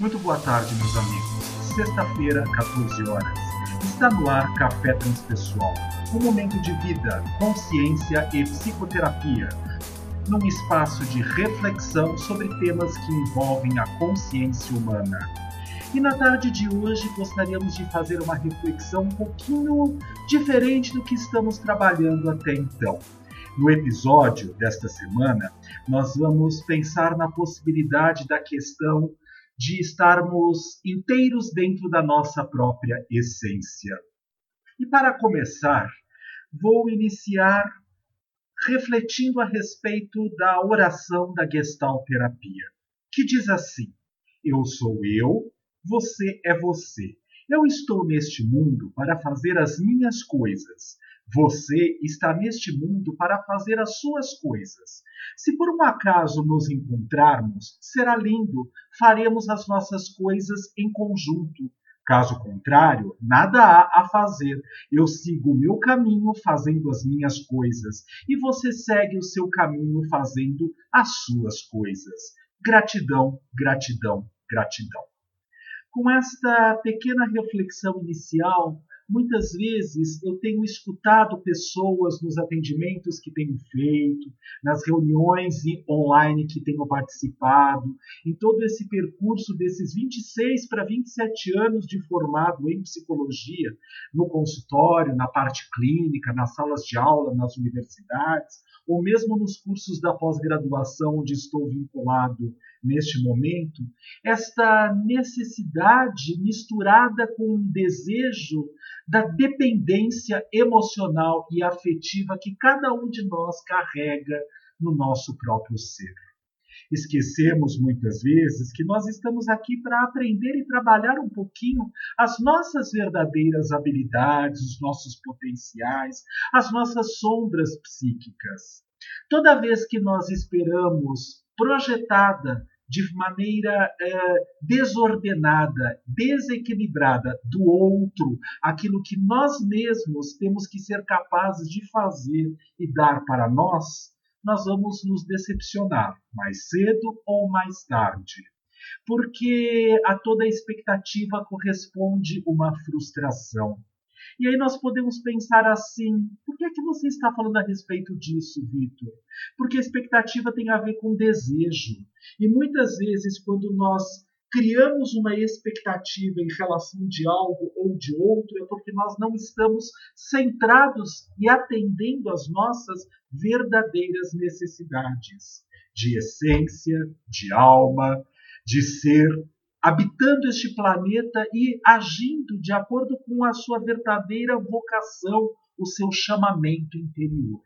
Muito boa tarde, meus amigos. Sexta-feira, 14 horas. Está no ar Café Transpessoal, um momento de vida, consciência e psicoterapia, num espaço de reflexão sobre temas que envolvem a consciência humana. E na tarde de hoje gostaríamos de fazer uma reflexão um pouquinho diferente do que estamos trabalhando até então. No episódio desta semana, nós vamos pensar na possibilidade da questão de estarmos inteiros dentro da nossa própria essência. E para começar, vou iniciar refletindo a respeito da oração da Gestalt terapia, que diz assim: Eu sou eu, você é você. Eu estou neste mundo para fazer as minhas coisas. Você está neste mundo para fazer as suas coisas. Se por um acaso nos encontrarmos, será lindo, faremos as nossas coisas em conjunto. Caso contrário, nada há a fazer. Eu sigo o meu caminho fazendo as minhas coisas, e você segue o seu caminho fazendo as suas coisas. Gratidão, gratidão, gratidão. Com esta pequena reflexão inicial, Muitas vezes eu tenho escutado pessoas nos atendimentos que tenho feito, nas reuniões online que tenho participado, em todo esse percurso desses 26 para 27 anos de formado em psicologia, no consultório, na parte clínica, nas salas de aula, nas universidades, ou mesmo nos cursos da pós-graduação onde estou vinculado neste momento, esta necessidade misturada com um desejo da dependência emocional e afetiva que cada um de nós carrega no nosso próprio ser. Esquecemos muitas vezes que nós estamos aqui para aprender e trabalhar um pouquinho as nossas verdadeiras habilidades, os nossos potenciais, as nossas sombras psíquicas. Toda vez que nós esperamos projetada de maneira é, desordenada, desequilibrada do outro, aquilo que nós mesmos temos que ser capazes de fazer e dar para nós, nós vamos nos decepcionar mais cedo ou mais tarde. Porque a toda expectativa corresponde uma frustração. E aí nós podemos pensar assim: por que é que você está falando a respeito disso, Vitor? Porque a expectativa tem a ver com desejo. E muitas vezes, quando nós criamos uma expectativa em relação de algo ou de outro, é porque nós não estamos centrados e atendendo às nossas verdadeiras necessidades de essência, de alma, de ser habitando este planeta e agindo de acordo com a sua verdadeira vocação, o seu chamamento interior.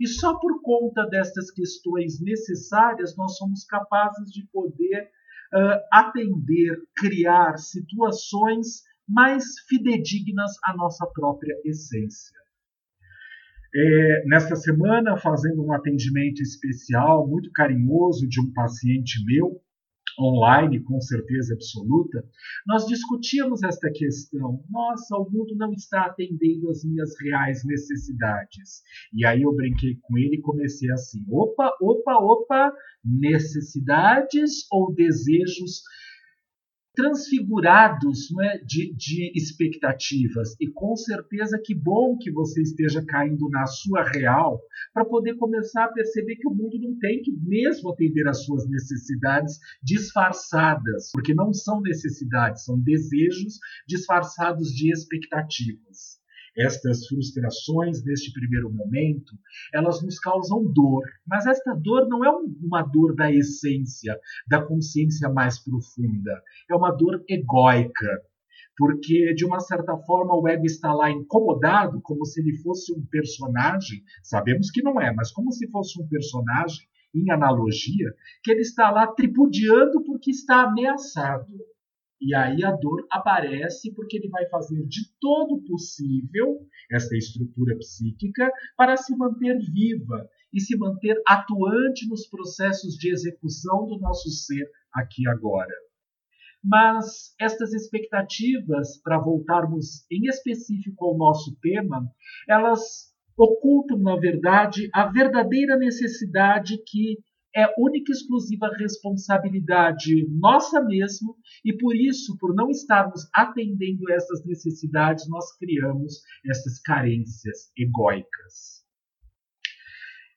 E só por conta destas questões necessárias nós somos capazes de poder uh, atender, criar situações mais fidedignas à nossa própria essência. É, nesta semana, fazendo um atendimento especial, muito carinhoso, de um paciente meu, online, com certeza absoluta, nós discutíamos esta questão. Nossa, o mundo não está atendendo às minhas reais necessidades. E aí eu brinquei com ele e comecei assim: opa, opa, opa, necessidades ou desejos transfigurados não é, de, de expectativas. E com certeza que bom que você esteja caindo na sua real para poder começar a perceber que o mundo não tem que mesmo atender às suas necessidades disfarçadas, porque não são necessidades, são desejos disfarçados de expectativas estas frustrações neste primeiro momento, elas nos causam dor, mas esta dor não é uma dor da essência, da consciência mais profunda, é uma dor egóica, porque de uma certa forma o ego está lá incomodado, como se ele fosse um personagem, sabemos que não é, mas como se fosse um personagem em analogia, que ele está lá tripudiando porque está ameaçado. E aí a dor aparece porque ele vai fazer de todo possível, essa estrutura psíquica, para se manter viva e se manter atuante nos processos de execução do nosso ser aqui agora. Mas estas expectativas, para voltarmos em específico ao nosso tema, elas ocultam, na verdade, a verdadeira necessidade que é única e exclusiva responsabilidade nossa mesmo, e por isso, por não estarmos atendendo essas necessidades, nós criamos essas carências egóicas.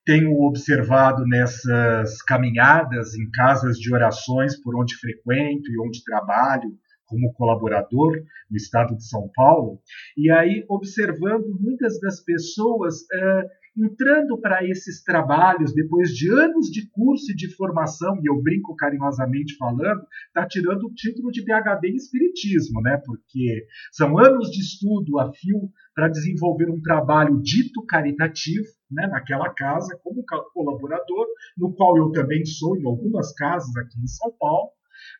Tenho observado nessas caminhadas em casas de orações por onde frequento e onde trabalho, como colaborador no estado de São Paulo, e aí observando muitas das pessoas uh, entrando para esses trabalhos depois de anos de curso e de formação, e eu brinco carinhosamente falando, está tirando o título de PhD em Espiritismo, né? porque são anos de estudo a fio para desenvolver um trabalho dito caritativo, né, naquela casa, como colaborador, no qual eu também sou em algumas casas aqui em São Paulo,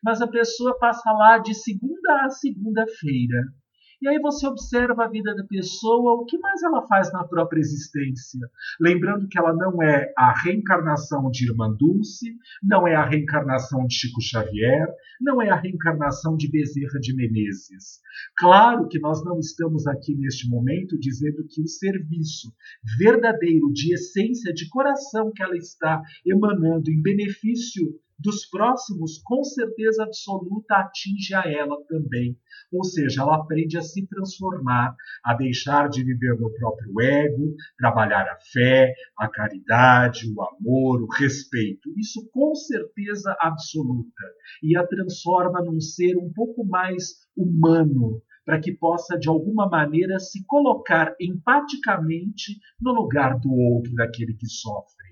mas a pessoa passa lá de segunda a segunda-feira e aí você observa a vida da pessoa, o que mais ela faz na própria existência. Lembrando que ela não é a reencarnação de Irmã Dulce, não é a reencarnação de Chico Xavier, não é a reencarnação de Bezerra de Menezes. Claro que nós não estamos aqui neste momento dizendo que o serviço verdadeiro, de essência, de coração que ela está emanando em benefício dos próximos, com certeza absoluta, atinge a ela também. Ou seja, ela aprende a se transformar, a deixar de viver no próprio ego, trabalhar a fé, a caridade, o amor, o respeito. Isso com certeza absoluta. E a transforma num ser um pouco mais humano, para que possa, de alguma maneira, se colocar empaticamente no lugar do outro, daquele que sofre.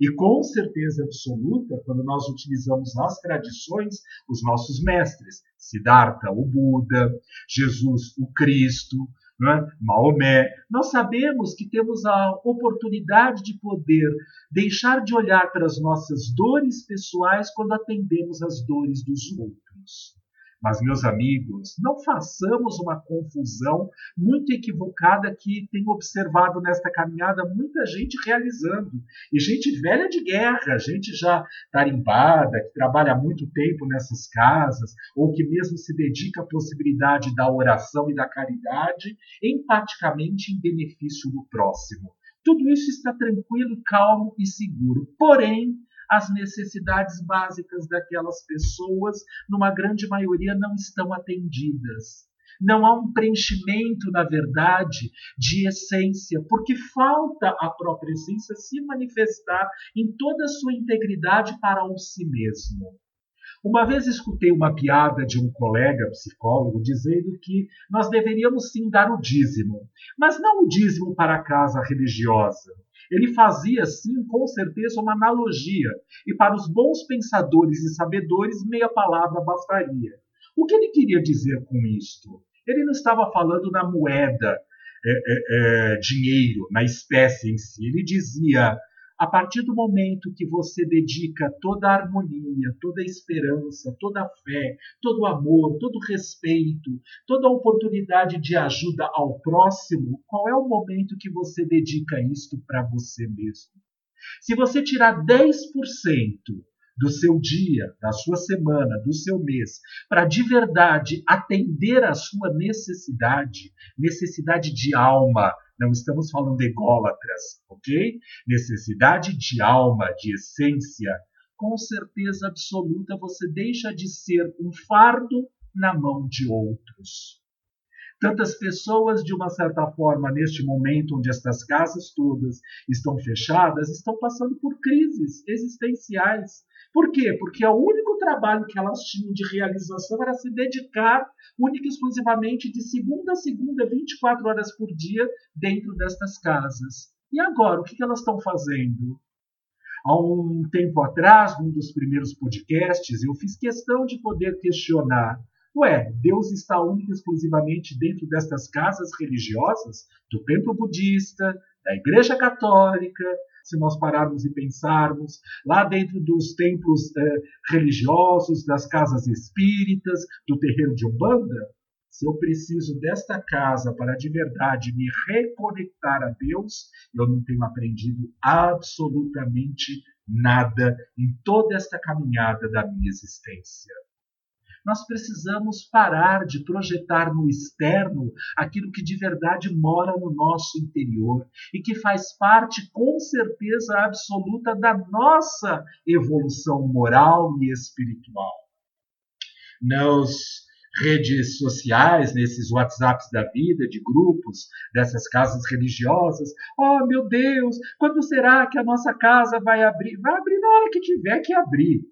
E com certeza absoluta, quando nós utilizamos as tradições, os nossos mestres, Siddhartha, o Buda, Jesus, o Cristo, é? Maomé, nós sabemos que temos a oportunidade de poder deixar de olhar para as nossas dores pessoais quando atendemos as dores dos outros. Mas, meus amigos, não façamos uma confusão muito equivocada que tenho observado nesta caminhada muita gente realizando. E gente velha de guerra, gente já tarimbada, que trabalha muito tempo nessas casas, ou que mesmo se dedica à possibilidade da oração e da caridade, empaticamente em benefício do próximo. Tudo isso está tranquilo, calmo e seguro. Porém, as necessidades básicas daquelas pessoas, numa grande maioria, não estão atendidas. Não há um preenchimento, na verdade, de essência, porque falta a própria essência se manifestar em toda a sua integridade para o si mesmo. Uma vez escutei uma piada de um colega psicólogo dizendo que nós deveríamos sim dar o dízimo, mas não o dízimo para a casa religiosa, ele fazia, sim, com certeza, uma analogia, e para os bons pensadores e sabedores, meia palavra bastaria. O que ele queria dizer com isto? Ele não estava falando na moeda, é, é, é, dinheiro, na espécie em si. Ele dizia a partir do momento que você dedica toda a harmonia, toda a esperança, toda a fé, todo o amor, todo o respeito, toda a oportunidade de ajuda ao próximo, qual é o momento que você dedica isto para você mesmo? Se você tirar 10% do seu dia, da sua semana, do seu mês, para de verdade atender a sua necessidade, necessidade de alma, não estamos falando de ególatras, ok? Necessidade de alma, de essência. Com certeza absoluta você deixa de ser um fardo na mão de outros. Tantas pessoas, de uma certa forma, neste momento onde estas casas todas estão fechadas, estão passando por crises existenciais. Por quê? Porque o único trabalho que elas tinham de realização era se dedicar única e exclusivamente de segunda a segunda, 24 horas por dia, dentro destas casas. E agora, o que elas estão fazendo? Há um tempo atrás, num dos primeiros podcasts, eu fiz questão de poder questionar Ué, Deus está única e exclusivamente dentro destas casas religiosas, do templo budista, da igreja católica, se nós pararmos e pensarmos, lá dentro dos templos eh, religiosos, das casas espíritas, do terreiro de Umbanda, se eu preciso desta casa para de verdade me reconectar a Deus, eu não tenho aprendido absolutamente nada em toda esta caminhada da minha existência. Nós precisamos parar de projetar no externo aquilo que de verdade mora no nosso interior e que faz parte, com certeza absoluta, da nossa evolução moral e espiritual. Nos redes sociais, nesses WhatsApps da vida, de grupos, dessas casas religiosas. Oh, meu Deus, quando será que a nossa casa vai abrir? Vai abrir na hora que tiver que abrir.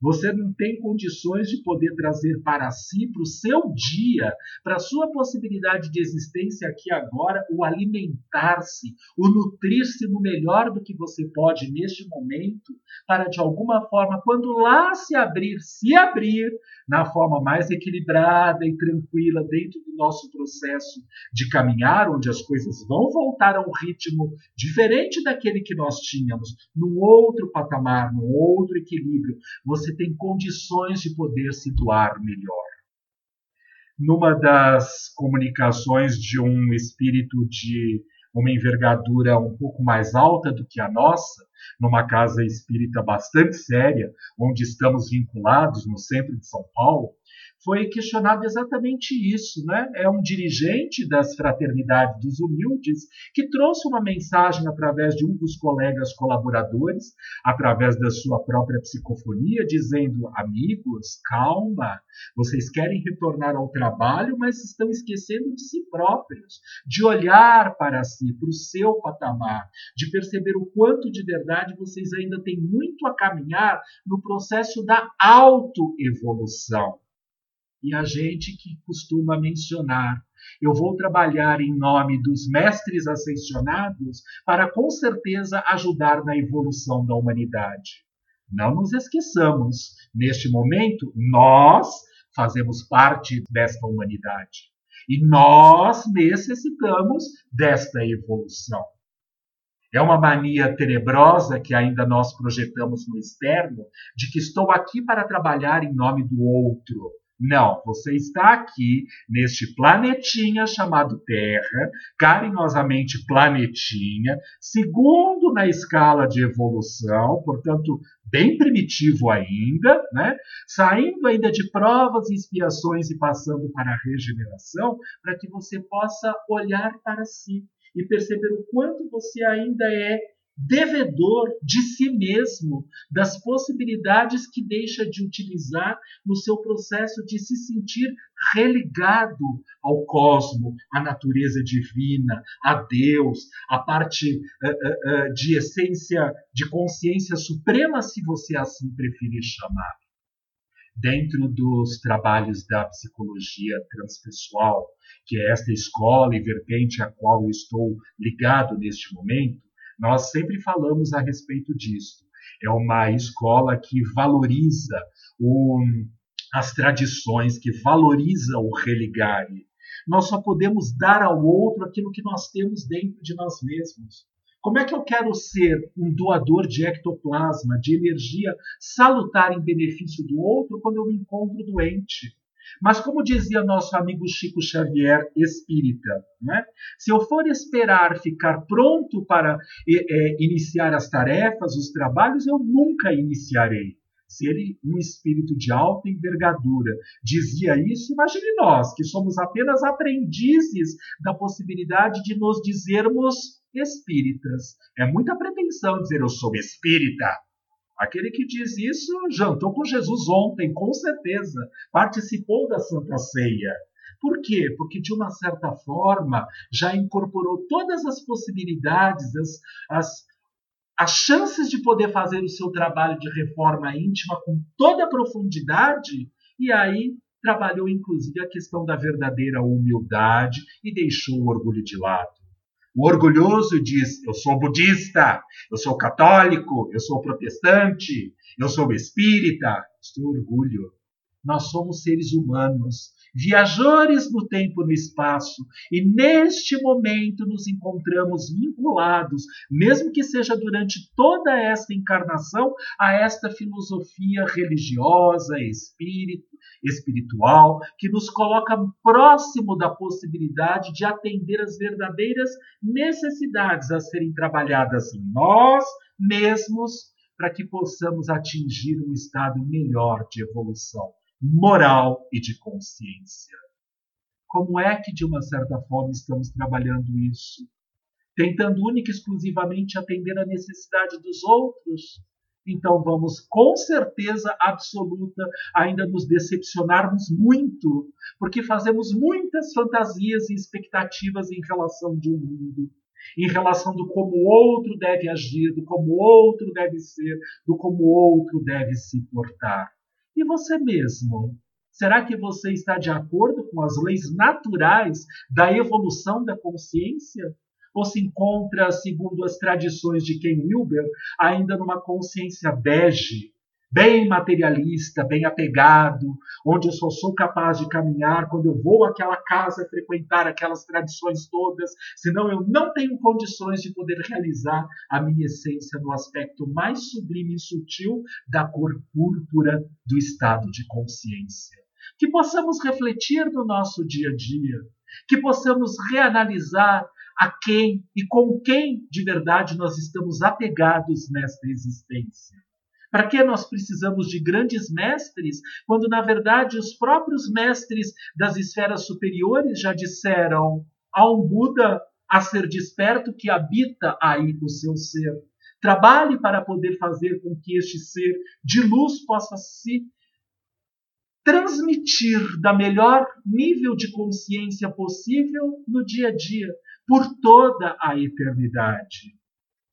Você não tem condições de poder trazer para si, para o seu dia, para a sua possibilidade de existência aqui agora, o alimentar-se, o nutrir-se no melhor do que você pode neste momento, para de alguma forma, quando lá se abrir, se abrir, na forma mais equilibrada e tranquila dentro do nosso processo de caminhar, onde as coisas vão voltar a um ritmo diferente daquele que nós tínhamos, num outro patamar, num outro equilíbrio. Você tem condições de poder se doar melhor. Numa das comunicações de um espírito de uma envergadura um pouco mais alta do que a nossa, numa casa espírita bastante séria, onde estamos vinculados no centro de São Paulo, foi questionado exatamente isso, né? É um dirigente das fraternidades dos humildes que trouxe uma mensagem através de um dos colegas colaboradores, através da sua própria psicofonia, dizendo: amigos, calma, vocês querem retornar ao trabalho, mas estão esquecendo de si próprios, de olhar para si, para o seu patamar, de perceber o quanto de verdade vocês ainda têm muito a caminhar no processo da autoevolução. E a gente que costuma mencionar, eu vou trabalhar em nome dos mestres ascensionados para com certeza ajudar na evolução da humanidade. Não nos esqueçamos, neste momento, nós fazemos parte desta humanidade. E nós necessitamos desta evolução. É uma mania tenebrosa que ainda nós projetamos no externo de que estou aqui para trabalhar em nome do outro. Não, você está aqui neste planetinha chamado Terra, carinhosamente planetinha, segundo na escala de evolução, portanto, bem primitivo ainda, né? saindo ainda de provas e expiações e passando para a regeneração, para que você possa olhar para si e perceber o quanto você ainda é devedor de si mesmo, das possibilidades que deixa de utilizar no seu processo de se sentir religado ao cosmo, à natureza divina, a Deus, a parte uh, uh, uh, de essência, de consciência suprema, se você assim preferir chamar. Dentro dos trabalhos da psicologia transpessoal, que é esta escola e vertente a qual eu estou ligado neste momento, nós sempre falamos a respeito disso. É uma escola que valoriza o, as tradições, que valoriza o religare. Nós só podemos dar ao outro aquilo que nós temos dentro de nós mesmos. Como é que eu quero ser um doador de ectoplasma, de energia salutar em benefício do outro, quando eu me encontro doente? Mas, como dizia nosso amigo Chico Xavier, espírita, né? se eu for esperar ficar pronto para é, iniciar as tarefas, os trabalhos, eu nunca iniciarei. Se ele, um espírito de alta envergadura, dizia isso, imagine nós, que somos apenas aprendizes da possibilidade de nos dizermos espíritas. É muita pretensão dizer eu sou espírita. Aquele que diz isso jantou com Jesus ontem, com certeza, participou da Santa Ceia. Por quê? Porque, de uma certa forma, já incorporou todas as possibilidades, as, as, as chances de poder fazer o seu trabalho de reforma íntima com toda a profundidade, e aí trabalhou inclusive a questão da verdadeira humildade e deixou o orgulho de lado. O orgulhoso diz: Eu sou budista, eu sou católico, eu sou protestante, eu sou espírita. Isso é orgulho. Nós somos seres humanos, viajores no tempo e no espaço, e neste momento nos encontramos vinculados, mesmo que seja durante toda esta encarnação, a esta filosofia religiosa, espírita, espiritual, que nos coloca próximo da possibilidade de atender as verdadeiras necessidades a serem trabalhadas em nós mesmos, para que possamos atingir um estado melhor de evolução moral e de consciência. Como é que, de uma certa forma, estamos trabalhando isso? Tentando única e exclusivamente atender a necessidade dos outros? Então vamos, com certeza absoluta, ainda nos decepcionarmos muito, porque fazemos muitas fantasias e expectativas em relação de um mundo em relação do como o outro deve agir, do como o outro deve ser, do como o outro deve se portar. E você mesmo? Será que você está de acordo com as leis naturais da evolução da consciência? Ou se encontra, segundo as tradições de Ken Wilber, ainda numa consciência bege, bem materialista, bem apegado, onde eu só sou capaz de caminhar quando eu vou àquela casa frequentar aquelas tradições todas, senão eu não tenho condições de poder realizar a minha essência no aspecto mais sublime e sutil da cor púrpura do estado de consciência. Que possamos refletir no nosso dia a dia, que possamos reanalisar a quem e com quem de verdade nós estamos apegados nesta existência para que nós precisamos de grandes mestres, quando na verdade os próprios mestres das esferas superiores já disseram a um Buda a ser desperto que habita aí o seu ser. Trabalhe para poder fazer com que este ser de luz possa se transmitir da melhor nível de consciência possível no dia a dia, por toda a eternidade.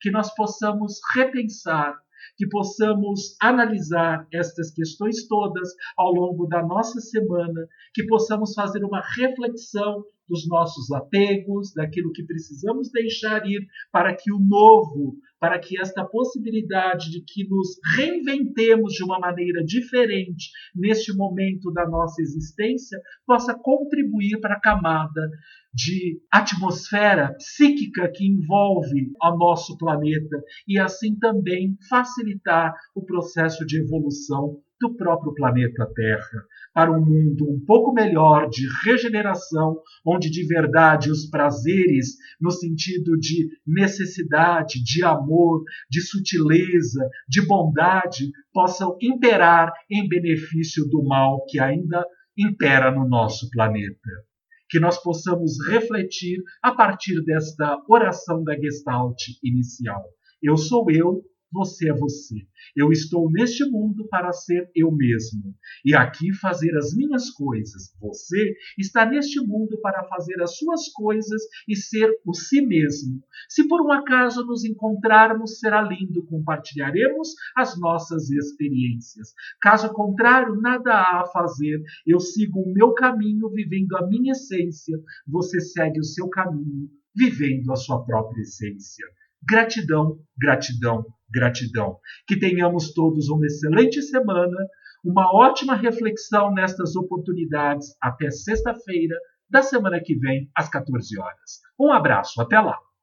Que nós possamos repensar que possamos analisar estas questões todas ao longo da nossa semana, que possamos fazer uma reflexão dos nossos apegos, daquilo que precisamos deixar ir para que o novo, para que esta possibilidade de que nos reinventemos de uma maneira diferente neste momento da nossa existência possa contribuir para a camada de atmosfera psíquica que envolve o nosso planeta e assim também facilitar o processo de evolução do próprio planeta Terra para um mundo um pouco melhor de regeneração, onde de verdade os prazeres, no sentido de necessidade, de amor, de sutileza, de bondade, possam imperar em benefício do mal que ainda impera no nosso planeta. Que nós possamos refletir a partir desta oração da Gestalt inicial. Eu sou eu, você é você. Eu estou neste mundo para ser eu mesmo e aqui fazer as minhas coisas. Você está neste mundo para fazer as suas coisas e ser o si mesmo. Se por um acaso nos encontrarmos, será lindo, compartilharemos as nossas experiências. Caso contrário, nada há a fazer. Eu sigo o meu caminho, vivendo a minha essência. Você segue o seu caminho, vivendo a sua própria essência. Gratidão, gratidão, gratidão. Que tenhamos todos uma excelente semana, uma ótima reflexão nestas oportunidades. Até sexta-feira da semana que vem, às 14 horas. Um abraço, até lá!